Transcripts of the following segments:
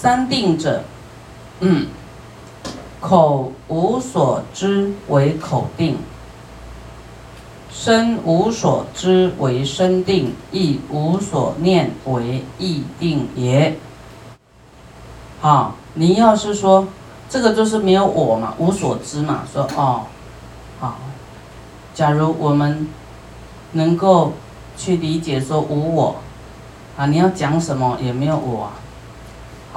三定者，嗯，口无所知为口定，身无所知为身定，意无所念为意定也。好，你要是说这个就是没有我嘛，无所知嘛，说哦，好，假如我们能够去理解说无我，啊，你要讲什么也没有我啊，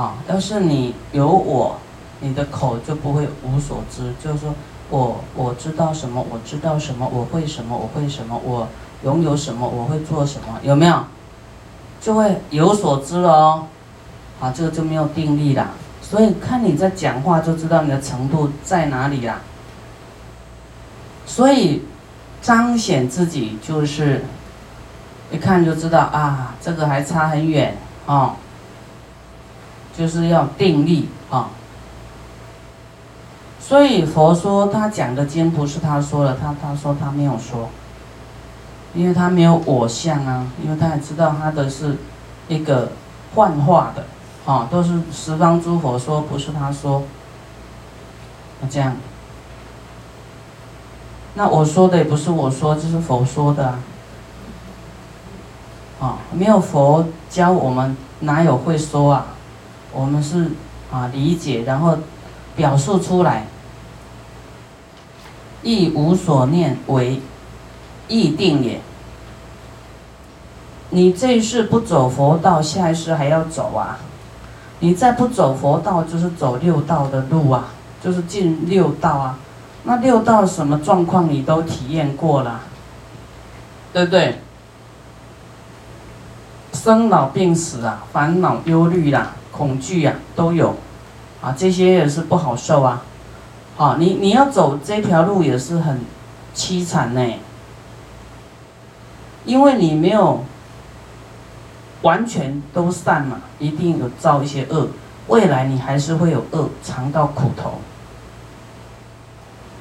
啊，要是你有我，你的口就不会无所知，就是说我我知道什么，我知道什么，我会什么，我会什么，我拥有什么，我会做什么，有没有？就会有所知了哦。啊，这个就没有定力了，所以看你在讲话就知道你的程度在哪里啦。所以彰显自己就是一看就知道啊，这个还差很远啊，就是要定力啊。所以佛说他讲的经不是他说的，他他说他没有说，因为他没有我相啊，因为他也知道他的是一个幻化的。啊，都是十方诸佛说，不是他说。那这样，那我说的也不是我说，这是佛说的啊。啊，没有佛教我们，哪有会说啊？我们是啊理解，然后表述出来。亦无所念为意定也。你这一世不走佛道，下一世还要走啊？你再不走佛道，就是走六道的路啊，就是进六道啊。那六道什么状况你都体验过了，对不对？生老病死啊，烦恼忧虑啦，恐惧呀，都有，啊，这些也是不好受啊。好，你你要走这条路也是很凄惨呢，因为你没有。完全都散嘛，一定有造一些恶，未来你还是会有恶尝到苦头。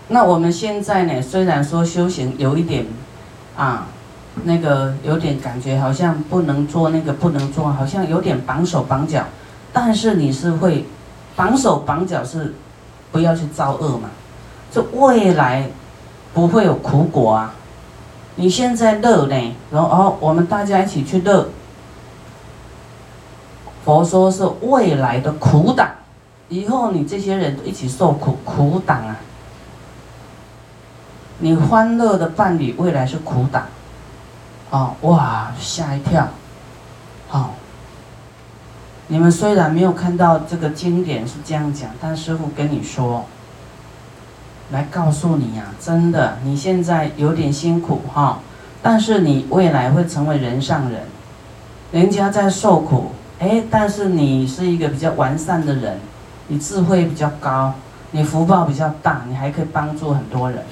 那我们现在呢，虽然说修行有一点，啊，那个有点感觉好像不能做那个不能做，好像有点绑手绑脚，但是你是会绑手绑脚是不要去造恶嘛，这未来不会有苦果啊。你现在乐呢，然后，我们大家一起去乐。佛说是未来的苦党，以后你这些人都一起受苦，苦党啊！你欢乐的伴侣未来是苦党，哦，哇，吓一跳，好，你们虽然没有看到这个经典是这样讲，但师傅跟你说，来告诉你呀，真的，你现在有点辛苦哈，但是你未来会成为人上人，人家在受苦。哎，但是你是一个比较完善的人，你智慧比较高，你福报比较大，你还可以帮助很多人。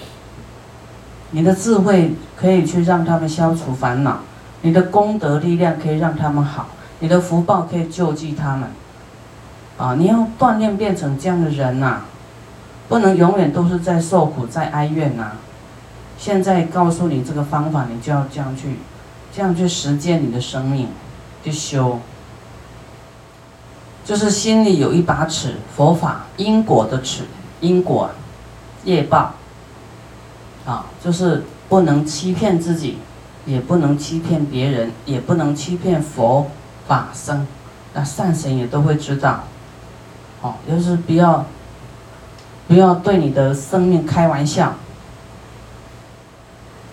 你的智慧可以去让他们消除烦恼，你的功德力量可以让他们好，你的福报可以救济他们。啊，你要锻炼变成这样的人呐，不能永远都是在受苦在哀怨呐。现在告诉你这个方法，你就要这样去，这样去实践你的生命，去修。就是心里有一把尺，佛法因果的尺，因果，业报，啊，就是不能欺骗自己，也不能欺骗别人，也不能欺骗佛法僧，那善神也都会知道，哦，就是不要，不要对你的生命开玩笑。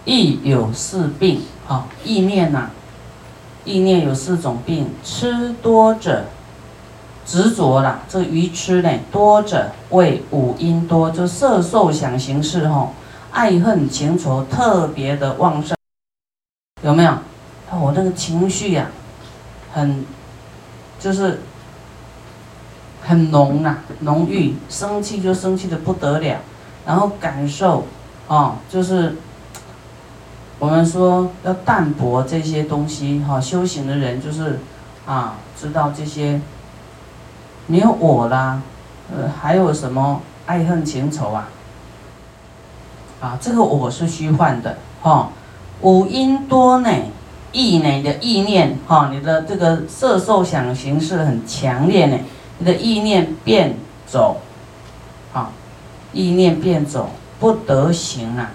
意有四病，啊，意念呐，意念有四种病，吃多者。执着啦，这愚痴呢，多者为五阴多，就色受想行识吼，爱恨情仇特别的旺盛，有没有？我那个情绪呀，很，就是很浓呐，浓郁，生气就生气的不得了，然后感受，哦，就是我们说要淡泊这些东西哈，修行的人就是啊，知道这些。没有我啦，呃，还有什么爱恨情仇啊？啊，这个我是虚幻的哈。五阴多呢，意呢你的意念哈，你的这个色受想行识很强烈呢，你的意念变走，啊，意念变走，不得行啊，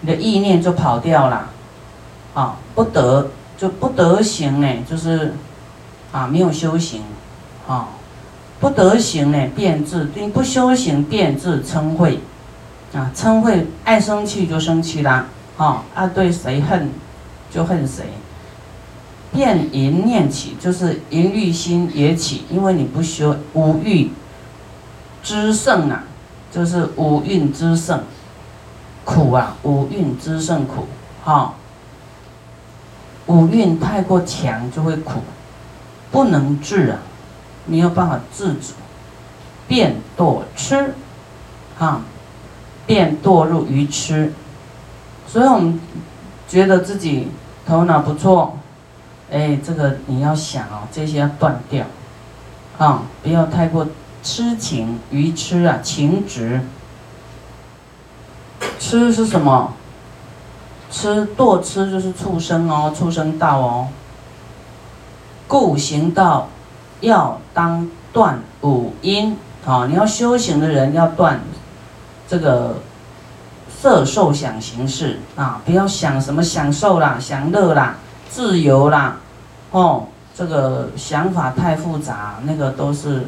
你的意念就跑掉了，啊，不得就不得行呢，就是啊没有修行，啊，不得行呢，变质，你不修行变质嗔恚，啊，嗔恚爱生气就生气啦，啊，啊对谁恨就恨谁。变淫念起，就是淫欲心也起，因为你不修无欲之胜啊，就是五蕴之胜，苦啊，五蕴之胜苦，哈，五蕴太过强就会苦，不能治啊，没有办法制止，变堕吃，哈，变堕入愚痴，所以我们觉得自己头脑不错。哎，这个你要想哦，这些要断掉，啊，不要太过痴情愚痴啊，情执。痴是什么？痴堕痴就是畜生哦，畜生道哦。故行道要当断五阴啊，你要修行的人要断这个色受想行识啊，不要想什么享受啦，享乐啦。自由啦，哦，这个想法太复杂，那个都是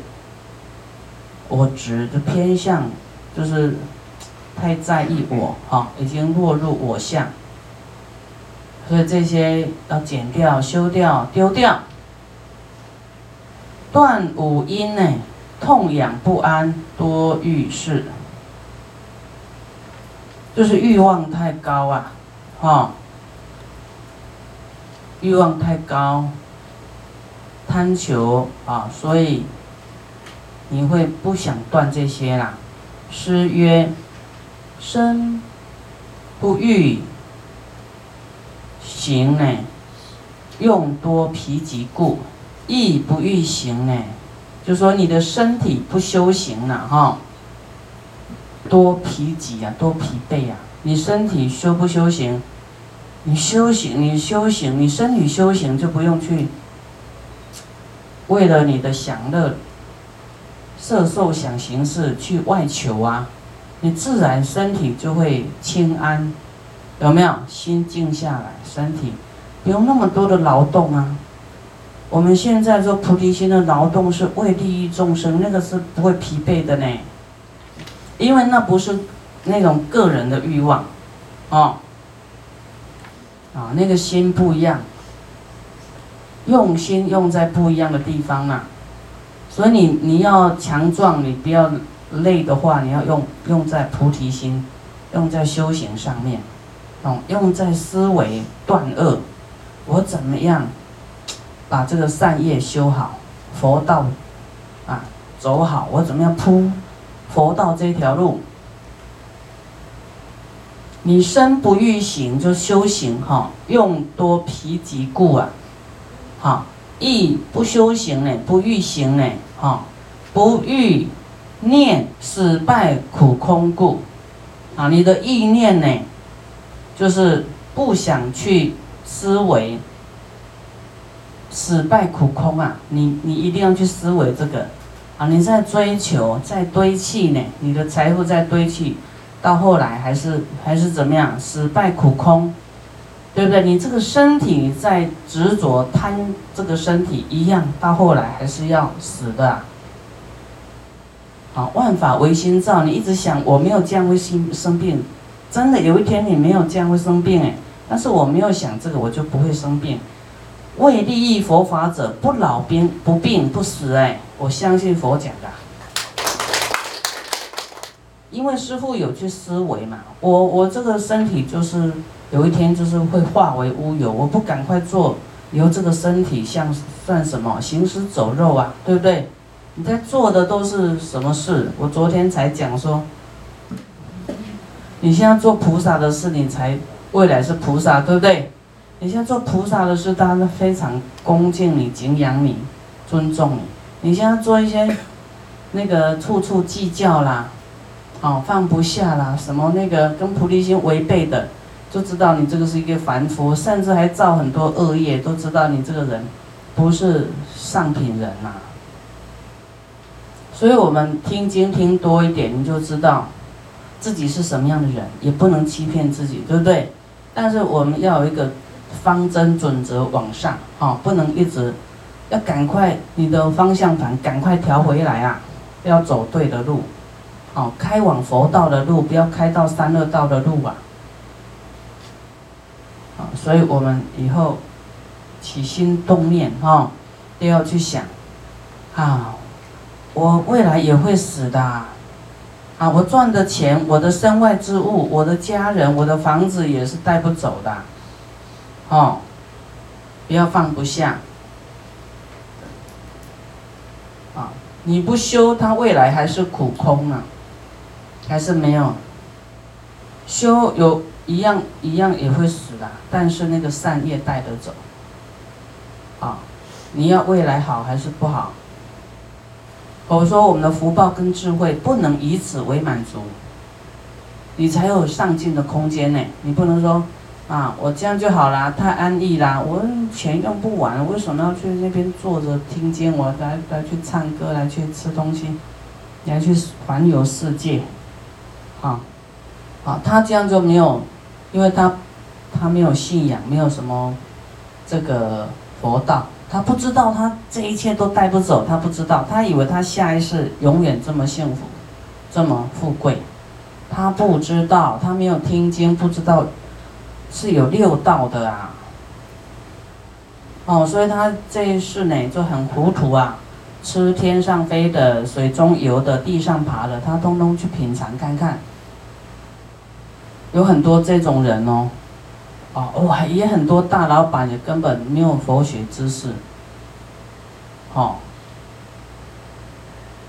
我执的偏向，就是太在意我，哈，已经落入我相，所以这些要剪掉、修掉、丢掉，断五阴呢，痛痒不安，多欲事，就是欲望太高啊，哈。欲望太高，贪求啊，所以你会不想断这些啦。诗曰：“身不欲行呢，用多疲极故；意不欲行呢，就说你的身体不修行了哈，多疲极啊，多疲惫啊，你身体修不修行？”你修行，你修行，你身体修行就不用去为了你的享乐、色受想行识去外求啊，你自然身体就会清安，有没有？心静下来，身体不用那么多的劳动啊。我们现在做菩提心的劳动是为利益众生，那个是不会疲惫的呢，因为那不是那种个人的欲望，哦。啊，那个心不一样，用心用在不一样的地方啊，所以你你要强壮，你不要累的话，你要用用在菩提心，用在修行上面，哦，用在思维断恶，我怎么样把这个善业修好，佛道啊走好，我怎么样铺佛道这条路。你身不欲行，就修行哈，用多疲极故啊，好，意不修行呢，不欲行呢，哈，不欲念死败苦空故，啊，你的意念呢，就是不想去思维死败苦空啊，你你一定要去思维这个，啊，你在追求，在堆砌呢，你的财富在堆砌。到后来还是还是怎么样，死败苦空，对不对？你这个身体在执着贪这个身体一样，到后来还是要死的。好，万法唯心造，你一直想我没有这样会生生病，真的有一天你没有这样会生病哎，但是我没有想这个，我就不会生病。为利益佛法者，不老病不病不死哎，我相信佛讲的。因为师傅有去思维嘛，我我这个身体就是有一天就是会化为乌有，我不赶快做，以后这个身体像算什么行尸走肉啊，对不对？你在做的都是什么事？我昨天才讲说，你现在做菩萨的事，你才未来是菩萨，对不对？你现在做菩萨的事，大家都非常恭敬你、敬仰你、尊重你。你现在做一些那个处处计较啦。哦，放不下啦，什么那个跟菩提心违背的，就知道你这个是一个凡夫，甚至还造很多恶业，都知道你这个人不是上品人呐。所以我们听经听多一点，你就知道自己是什么样的人，也不能欺骗自己，对不对？但是我们要有一个方针准则往上，哦，不能一直要赶快你的方向盘赶快调回来啊，要走对的路，哦，开往佛道的路，不要开到三恶道的路啊。啊，所以我们以后起心动念，哈，都要去想，啊。我未来也会死的，啊！我赚的钱，我的身外之物，我的家人，我的房子也是带不走的，哦，不要放不下，啊！你不修，他未来还是苦空啊，还是没有修，有一样一样也会死的，但是那个善业带得走，啊！你要未来好还是不好？我说我们的福报跟智慧不能以此为满足，你才有上进的空间呢。你不能说，啊，我这样就好啦，太安逸啦，我钱用不完，为什么要去那边坐着听经？我来来去唱歌，来去吃东西，来去环游世界，啊，啊，他这样就没有，因为他他没有信仰，没有什么这个佛道。他不知道，他这一切都带不走。他不知道，他以为他下一世永远这么幸福，这么富贵。他不知道，他没有听经，不知道是有六道的啊。哦，所以他这一世呢就很糊涂啊，吃天上飞的、水中游的、地上爬的，他通通去品尝看看。有很多这种人哦。哦，哇，也很多大老板也根本没有佛学知识，哦，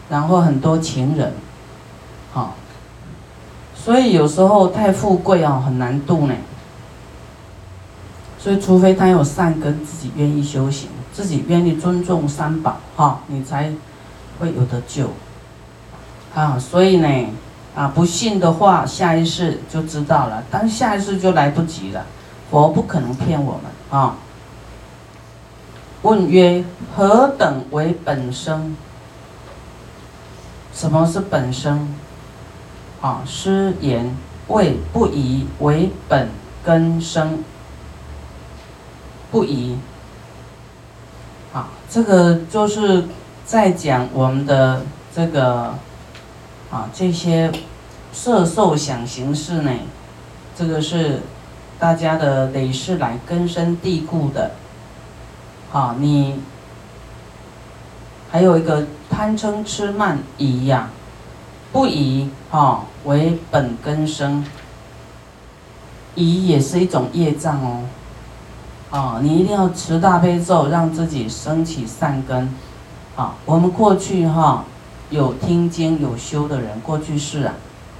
然后很多情人，哦，所以有时候太富贵哦，很难度呢。所以，除非他有善根，自己愿意修行，自己愿意尊重三宝，哈，你才会有得救。啊，所以呢，啊，不信的话，下一世就知道了，但下一世就来不及了。佛不可能骗我们啊！问曰：何等为本生？什么是本生？啊，师言为不疑为本根生，不疑。啊，这个就是在讲我们的这个啊这些色受想行识呢，这个是。大家的累世来根深蒂固的，啊，你还有一个贪嗔痴慢疑呀，不疑啊为本根生，疑也是一种业障哦，啊，你一定要持大悲咒，让自己升起善根，啊，我们过去哈有听经有修的人，过去世啊，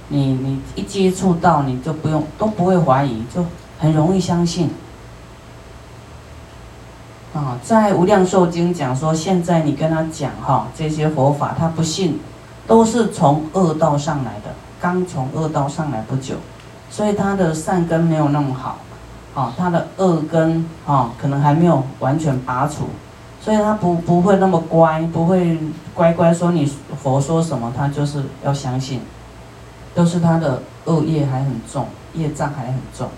你你一接触到你就不用都不会怀疑就。很容易相信，啊，在《无量寿经》讲说，现在你跟他讲哈这些佛法，他不信，都是从恶道上来的，刚从恶道上来不久，所以他的善根没有那么好，啊，他的恶根啊可能还没有完全拔除，所以他不不会那么乖，不会乖乖说你佛说什么他就是要相信，都是他的恶业还很重，业障还很重。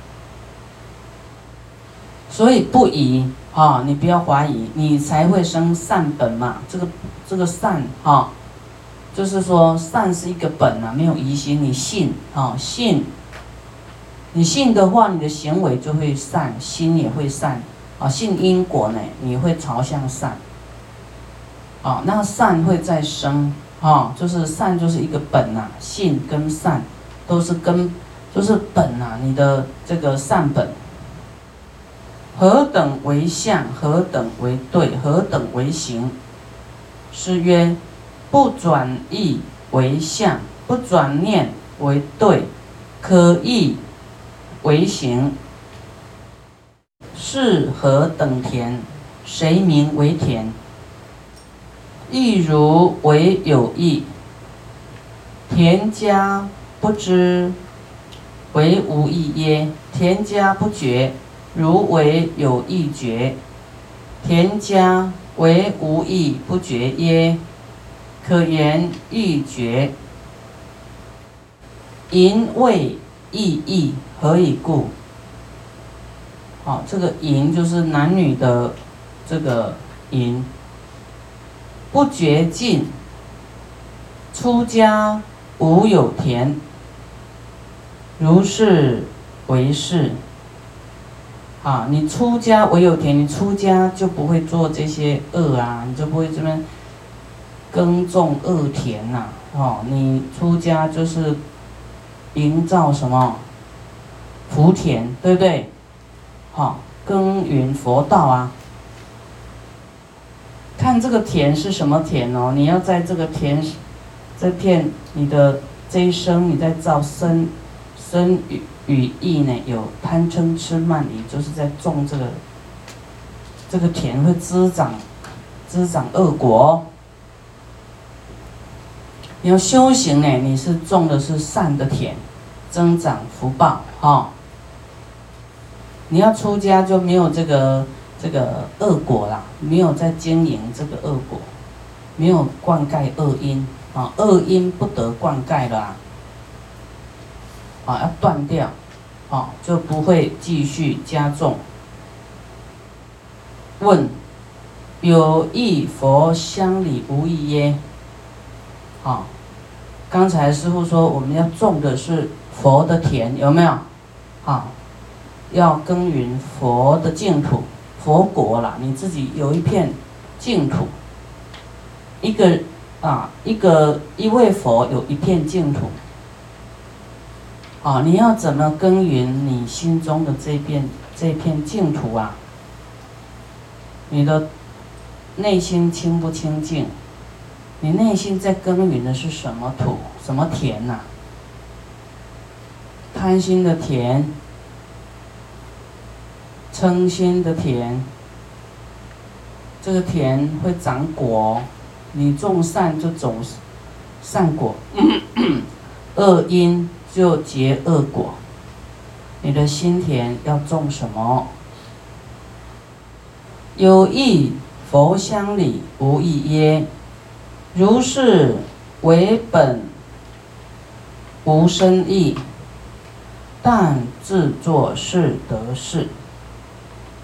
所以不疑啊，你不要怀疑，你才会生善本嘛。这个这个善哈，就是说善是一个本啊，没有疑心。你信啊，信，你信的话，你的行为就会善，心也会善啊。信因果呢，你会朝向善啊。那善会再生啊，就是善就是一个本呐，信跟善都是根，就是本呐，你的这个善本。何等为相？何等为对？何等为行？是曰：不转意为相，不转念为对，可意为行。是何等田？谁名为田？亦如为有意。田家不知为无意耶？田家不觉。如为有意觉，田家为无意不觉耶？可言欲绝。淫为意义，何以故？好，这个淫就是男女的这个淫，不绝尽。出家无有田，如是为是。啊，你出家唯有田，你出家就不会做这些恶啊，你就不会这边耕种恶田呐。哦，你出家就是营造什么福田，对不对？好，耕耘佛道啊。看这个田是什么田哦，你要在这个田。这片你的这一生，你在造生生与与意呢？有贪嗔痴慢疑，就是在种这个这个田会滋长滋长恶果。你要修行呢，你是种的是善的田，增长福报哈。你要出家就没有这个这个恶果啦，没有在经营这个恶果，没有灌溉恶因。啊，恶因不得灌溉了，啊，啊要断掉，啊，就不会继续加重。问：有益佛乡里无益耶？啊，刚才师傅说我们要种的是佛的田，有没有？啊，要耕耘佛的净土，佛国啦，你自己有一片净土，一个。啊，一个一位佛有一片净土。啊，你要怎么耕耘你心中的这片这片净土啊？你的内心清不清净？你内心在耕耘的是什么土？什么田呐？贪心的田，称心的田，这个田会长果。你种善就种善果，恶因就结恶果。你的心田要种什么？有意佛乡里，无意耶？如是为本无生意，但自作是得事。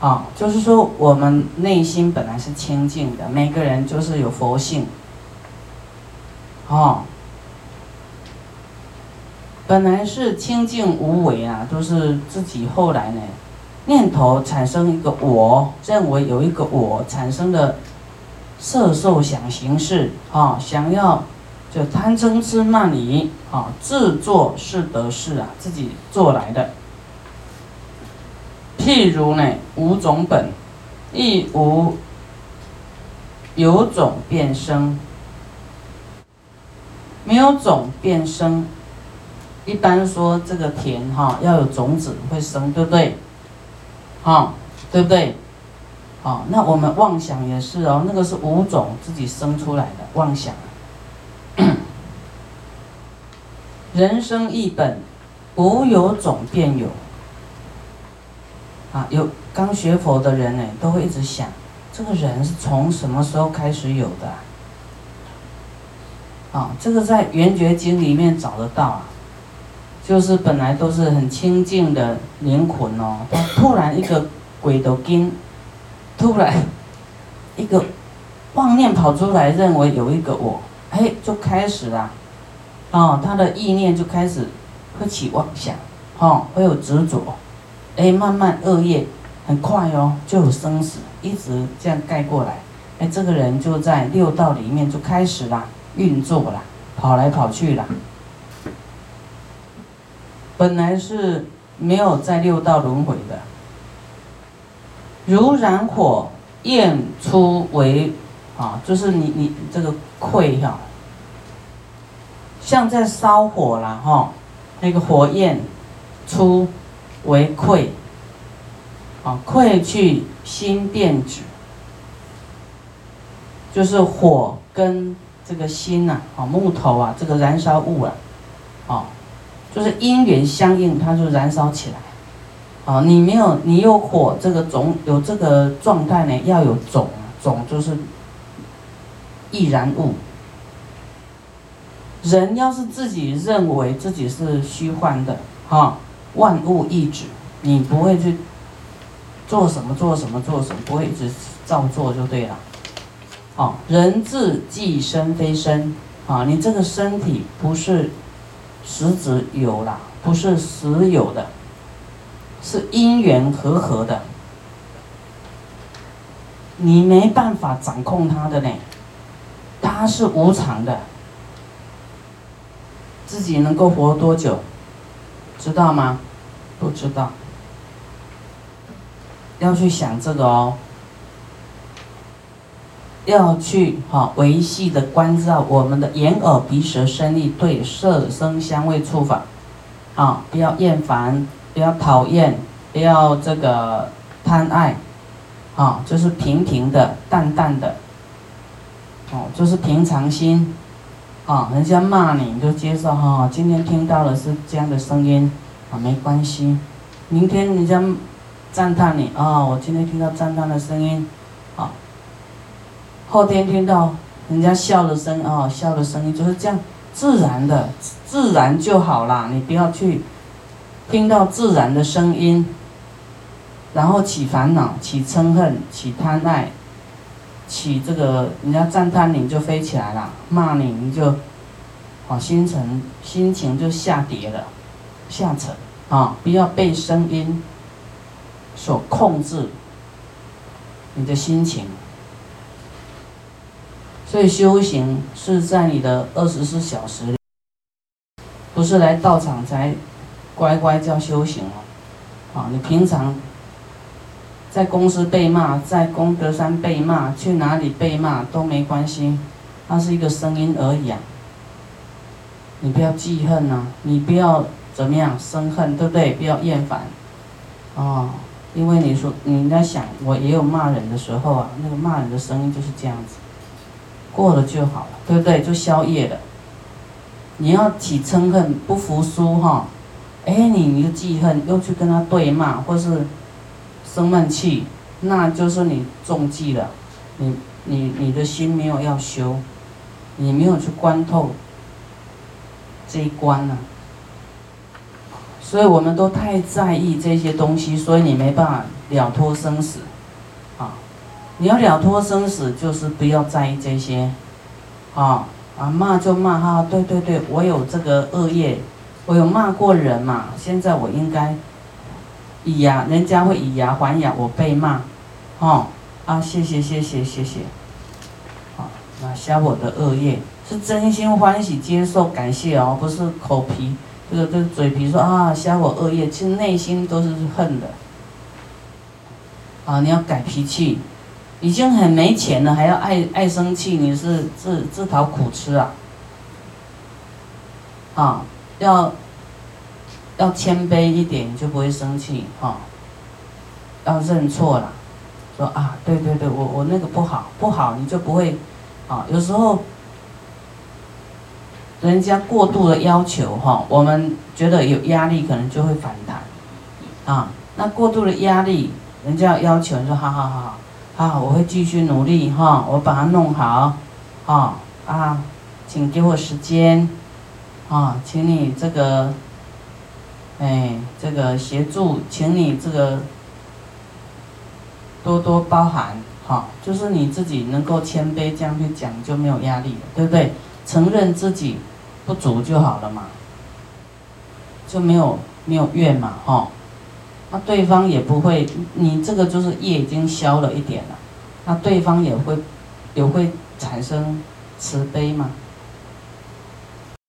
啊，就是说，我们内心本来是清净的，每个人就是有佛性。哦，本来是清净无为啊，都是自己后来呢，念头产生一个我，认为有一个我产生的色受想行识啊，想要就贪嗔痴慢疑啊，自作是得是啊，自己做来的。譬如呢，无种本，亦无有种变生，没有种变生。一般说这个田哈要有种子会生，对不对？哈，对不对？好，那我们妄想也是哦，那个是无种自己生出来的妄想。人生一本，无有种便有。啊，有刚学佛的人呢，都会一直想，这个人是从什么时候开始有的？啊，这个在《圆觉经》里面找得到啊，就是本来都是很清净的灵魂哦，他突然一个鬼都惊，突然一个妄念跑出来，认为有一个我，哎，就开始了，哦，他的意念就开始会起妄想，哦，会有执着。哎，慢慢恶业很快哦，就有生死，一直这样盖过来。哎，这个人就在六道里面就开始啦，运作了，跑来跑去了。本来是没有在六道轮回的，如燃火焰出为啊，就是你你这个溃哈，像在烧火了哈，那个火焰出。为溃，啊，溃去心变止，就是火跟这个心呐，啊，木头啊，这个燃烧物啊，啊，就是因缘相应，它就燃烧起来，啊，你没有，你有火这个种有这个状态呢，要有种，种就是易燃物，人要是自己认为自己是虚幻的，哈，万物一指，你不会去做什么做什么做什么，不会一直照做就对了。哦，人自即身非身，啊，你这个身体不是实质有啦，不是实有的，是因缘和合的，你没办法掌控它的呢，它是无常的。自己能够活多久，知道吗？不知道。要去想这个哦。要去哈维系的关照我们的眼耳鼻舌身意对色声香味触法，啊，不要厌烦，不要讨厌，不要这个贪爱，啊，就是平平的、淡淡的，哦，就是平常心。啊，人家骂你，你就接受哈。今天听到的是这样的声音，啊，没关系。明天人家赞叹你，啊，我今天听到赞叹的声音，啊。后天听到人家笑的声，哦，笑的声音就是这样自然的，自然就好啦。你不要去听到自然的声音，然后起烦恼、起嗔恨、起贪爱。起这个，人家赞叹你就飞起来了，骂你你就，啊，心情心情就下跌了，下沉啊！不要被声音所控制你的心情。所以修行是在你的二十四小时，不是来道场才乖乖叫修行哦，啊，你平常。在公司被骂，在功德山被骂，去哪里被骂都没关系，它是一个声音而已啊。你不要记恨呐，你不要怎么样生恨，对不对？不要厌烦，哦，因为你说你在想，我也有骂人的时候啊，那个骂人的声音就是这样子，过了就好了，对不对？就消业了。你要起嗔恨、不服输哈，哎，你你就记恨，又去跟他对骂，或是。生闷气，那就是你中计了，你你你的心没有要修，你没有去观透这一关呢，所以我们都太在意这些东西，所以你没办法了脱生死，啊，你要了脱生死，就是不要在意这些，啊啊骂就骂哈，对对对，我有这个恶业，我有骂过人嘛，现在我应该。以牙，人家会以牙还牙，我被骂，哦，啊，谢谢谢谢谢谢，好，那消我的恶业，是真心欢喜接受感谢哦，不是口皮，这个这嘴皮说啊消我恶业，其实内心都是恨的，啊，你要改脾气，已经很没钱了，还要爱爱生气，你是自自讨苦吃啊，啊，要。要谦卑一点，你就不会生气哈。要认错了，说啊，对对对，我我那个不好不好，你就不会啊。有时候人家过度的要求哈，我们觉得有压力，可能就会反弹啊。那过度的压力，人家要求你说，好好好好，我会继续努力哈，我把它弄好，啊啊，请给我时间啊，请你这个。哎，这个协助，请你这个多多包涵，好，就是你自己能够谦卑这样去讲，就没有压力了，对不对？承认自己不足就好了嘛，就没有没有怨嘛，哈，那对方也不会，你这个就是业已经消了一点了，那对方也会也会产生慈悲嘛。